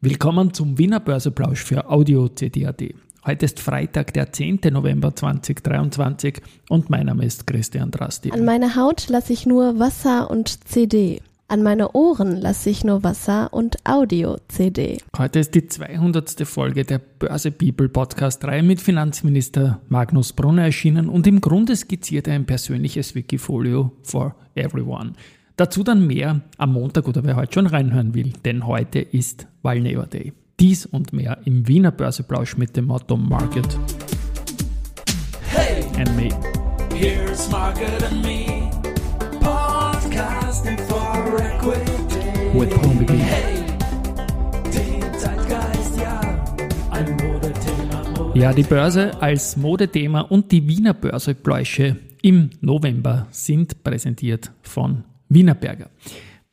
Willkommen zum Wiener Börseplausch für Audio CD.at. Heute ist Freitag, der 10. November 2023 und mein Name ist Christian Drasti. An meine Haut lasse ich nur Wasser und CD. An meine Ohren lasse ich nur Wasser und Audio-CD. Heute ist die 200. Folge der Börse People Podcast-Reihe mit Finanzminister Magnus Brunner erschienen und im Grunde skizziert er ein persönliches Wikifolio for everyone. Dazu dann mehr am Montag oder wer heute schon reinhören will, denn heute ist Valneva Day. Dies und mehr im Wiener Börseplausch mit dem Motto Market Hey, and Me. here's Market and Me, podcasting for equity. With Home Begin. Hey, den Zeitgeist, ja, ein Modethema. Mode Ja, die Börse als Modethema und die Wiener Börsepläusche im November sind präsentiert von Wienerberger.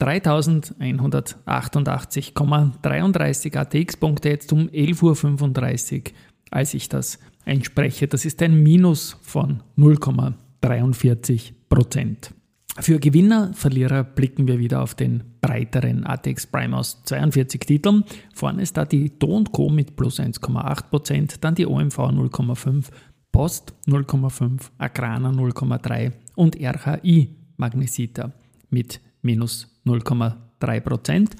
3188,33 ATX-Punkte jetzt um 11.35 Uhr, als ich das einspreche. Das ist ein Minus von 0,43 Prozent. Für Gewinner, Verlierer blicken wir wieder auf den breiteren ATX Prime aus 42 Titeln. Vorne ist da die Do Co. mit plus 1,8%, dann die OMV 0,5%, Post 0,5%, Agrana 0,3% und RHI Magnesita mit minus 0,3%.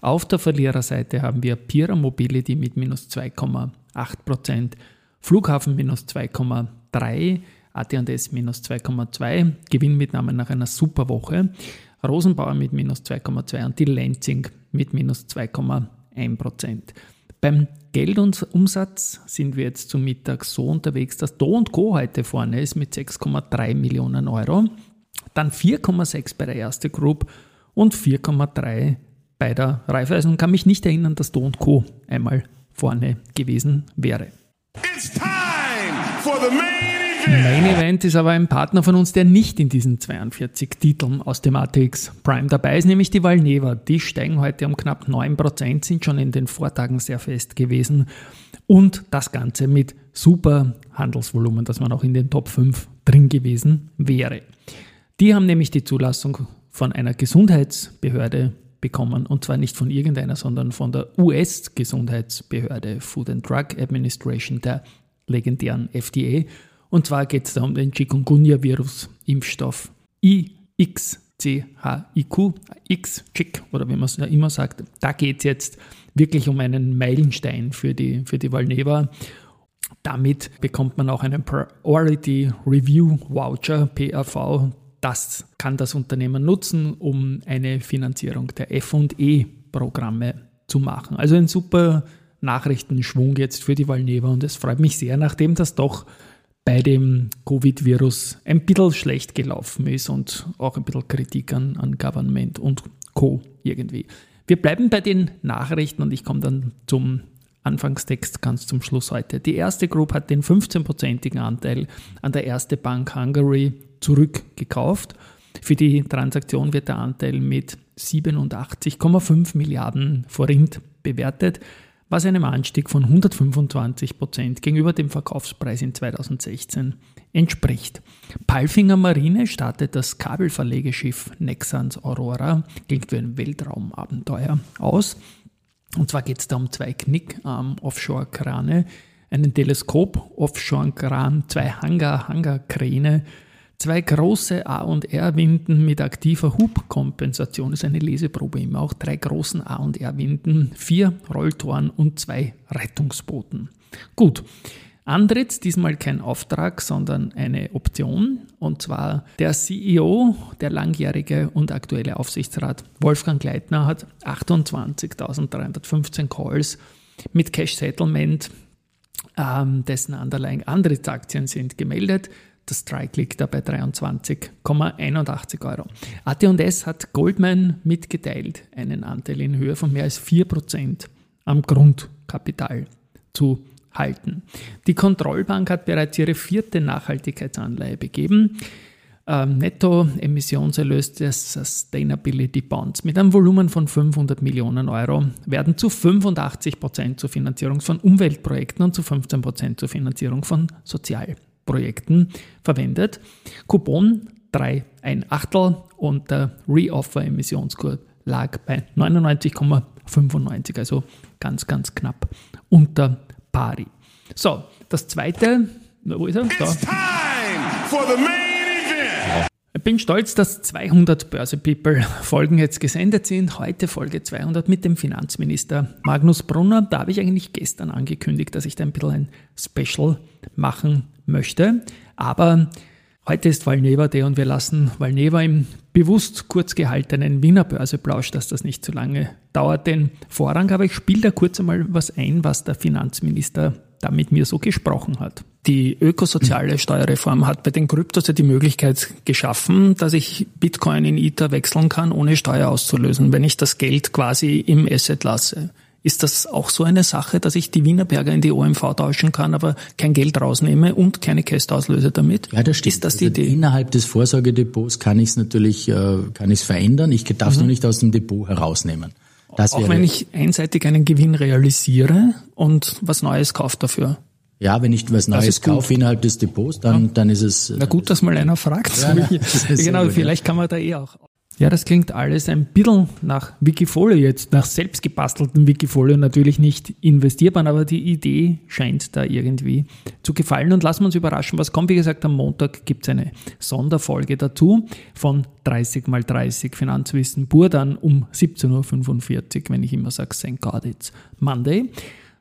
Auf der Verliererseite haben wir Pira Mobility mit minus 2,8%, Flughafen minus 2,3%, AT&S minus 2,2, Gewinnmitnahme nach einer super Woche, Rosenbauer mit minus 2,2 und die Lenzing mit minus 2,1% Beim Geldumsatz sind wir jetzt zum Mittag so unterwegs, dass Do Co. heute vorne ist mit 6,3 Millionen Euro, dann 4,6 bei der Erste Group und 4,3 bei der Raiffeisen. Und kann mich nicht erinnern, dass Do Co. einmal vorne gewesen wäre. It's time for the main event. Main Event ist aber ein Partner von uns, der nicht in diesen 42 Titeln aus dem ATX Prime dabei ist, nämlich die Valneva. Die steigen heute um knapp 9%, sind schon in den Vortagen sehr fest gewesen und das Ganze mit super Handelsvolumen, dass man auch in den Top 5 drin gewesen wäre. Die haben nämlich die Zulassung von einer Gesundheitsbehörde bekommen und zwar nicht von irgendeiner, sondern von der US-Gesundheitsbehörde Food and Drug Administration, der legendären FDA. Und zwar geht es da um den Chikungunya-Virus-Impfstoff IXCHIQ, X-Chick oder wie man es ja immer sagt. Da geht es jetzt wirklich um einen Meilenstein für die, für die Valneva. Damit bekommt man auch einen Priority Review Voucher, PRV. Das kann das Unternehmen nutzen, um eine Finanzierung der FE-Programme zu machen. Also ein super Nachrichtenschwung jetzt für die Valneva und es freut mich sehr, nachdem das doch bei dem Covid-Virus ein bisschen schlecht gelaufen ist und auch ein bisschen Kritik an, an Government und Co. irgendwie. Wir bleiben bei den Nachrichten und ich komme dann zum Anfangstext ganz zum Schluss heute. Die erste Group hat den 15%igen Anteil an der erste Bank Hungary zurückgekauft. Für die Transaktion wird der Anteil mit 87,5 Milliarden Forint bewertet, was einem Anstieg von 125% gegenüber dem Verkaufspreis in 2016 entspricht. Palfinger Marine startet das Kabelverlegeschiff Nexans Aurora, klingt wie ein Weltraumabenteuer, aus. Und zwar geht es da um zwei Knick-Offshore-Krane, einen Teleskop-Offshore-Kran, zwei Hangar-Hangar-Kräne, zwei große A- und R-Winden mit aktiver Hubkompensation, ist eine Leseprobe immer, auch drei großen A- und R-Winden, vier Rolltoren und zwei Rettungsbooten. Gut, Antritt, diesmal kein Auftrag, sondern eine Option. Und zwar der CEO, der langjährige und aktuelle Aufsichtsrat Wolfgang Gleitner hat 28.315 Calls mit Cash Settlement, ähm, dessen Underlying Antrittsaktien sind gemeldet. Der Strike liegt da bei 23,81 Euro. AT&S hat Goldman mitgeteilt, einen Anteil in Höhe von mehr als 4% am Grundkapital zu halten. Die Kontrollbank hat bereits ihre vierte Nachhaltigkeitsanleihe begeben. Ähm, Netto-Emissionserlös des Sustainability Bonds mit einem Volumen von 500 Millionen Euro werden zu 85% zur Finanzierung von Umweltprojekten und zu 15% zur Finanzierung von Sozialprojekten verwendet. Coupon 3 ein Achtel und der Reoffer-Emissionskurs lag bei 99,5 95, also ganz, ganz knapp unter pari. So, das zweite, wo ist er? Da. It's time for the main event. Ich bin stolz, dass 200 Börse People Folgen jetzt gesendet sind. Heute Folge 200 mit dem Finanzminister Magnus Brunner. Da habe ich eigentlich gestern angekündigt, dass ich da ein bisschen ein Special machen möchte. Aber heute ist Valneva Day und wir lassen Valneva im bewusst kurz gehaltenen Wiener Börseplausch, dass das nicht zu lange dauert, den Vorrang. Aber ich spiele da kurz einmal was ein, was der Finanzminister da mit mir so gesprochen hat. Die ökosoziale Steuerreform hat bei den Kryptos ja die Möglichkeit geschaffen, dass ich Bitcoin in Ether wechseln kann, ohne Steuer auszulösen, wenn ich das Geld quasi im Asset lasse. Ist das auch so eine Sache, dass ich die Wienerberger in die OMV tauschen kann, aber kein Geld rausnehme und keine Käste auslöse damit? Ja, das stimmt. Ist das die also Idee? Innerhalb des Vorsorgedepots kann ich es natürlich, äh, kann ich es verändern. Ich darf es nur nicht aus dem Depot herausnehmen. Das Mhm. Auch wenn ich einseitig einen Gewinn realisiere und was Neues kaufe dafür. ja, wenn ich was Neues kaufe innerhalb des Depots, dann, dann ist es, Na gut, dass mal einer fragt. Ja, na, genau, vielleicht kann man da eh auch. Ja, das klingt alles ein bisschen nach Wikifolio jetzt, nach selbst gebasteltem Wikifolio natürlich nicht investierbar, aber die Idee scheint da irgendwie zu gefallen und lassen wir uns überraschen, was kommt. Wie gesagt, am Montag gibt es eine Sonderfolge dazu von 30 mal 30 Finanzwissen pur, dann um 17.45 Uhr, wenn ich immer sage, thank God it's Monday.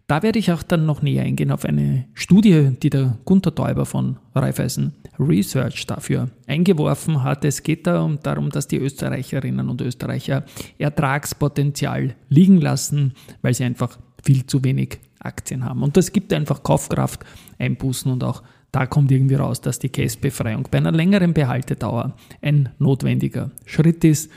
Da werde ich auch dann noch näher eingehen auf eine Studie, die der Gunther Täuber von Raiffeisen Research dafür eingeworfen hat. Es geht da um, darum, dass die Österreicherinnen und Österreicher Ertragspotenzial liegen lassen, weil sie einfach viel zu wenig Aktien haben. Und das gibt einfach Kaufkraft, Einbußen und auch da kommt irgendwie raus, dass die Case-Befreiung bei einer längeren Behaltedauer ein notwendiger Schritt ist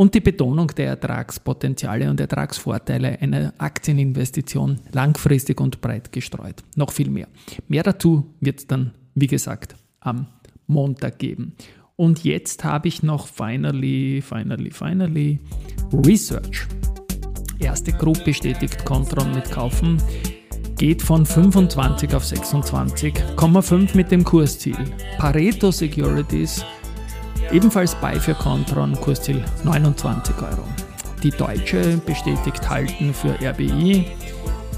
und die Betonung der Ertragspotenziale und Ertragsvorteile einer Aktieninvestition langfristig und breit gestreut. Noch viel mehr. Mehr dazu wird es dann, wie gesagt, am Montag geben. Und jetzt habe ich noch finally, finally, finally Research. Erste Group bestätigt Contron mit Kaufen. Geht von 25 auf 26,5 mit dem Kursziel. Pareto Securities Ebenfalls bei für Contron, Kursziel 29 Euro. Die Deutsche bestätigt Halten für RBI,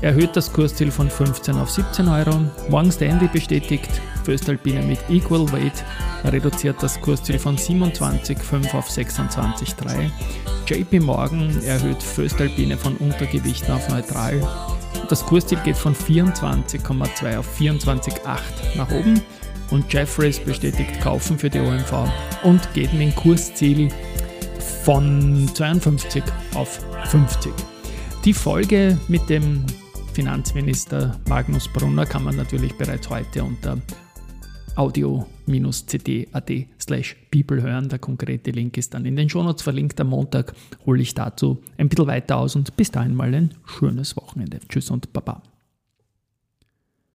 erhöht das Kursziel von 15 auf 17 Euro. Morgan Stanley bestätigt Föstalpine mit Equal Weight, reduziert das Kursziel von 27,5 auf 26,3. JP Morgan erhöht Föstalpine von Untergewicht auf neutral. Das Kursziel geht von 24,2 auf 24,8 nach oben und Jeffreys bestätigt Kaufen für die OMV und geht mit Kursziel von 52 auf 50. Die Folge mit dem Finanzminister Magnus Brunner kann man natürlich bereits heute unter audio-cd.at slash people hören. Der konkrete Link ist dann in den Shownotes verlinkt. Am Montag hole ich dazu ein bisschen weiter aus und bis dahin mal ein schönes Wochenende. Tschüss und Baba.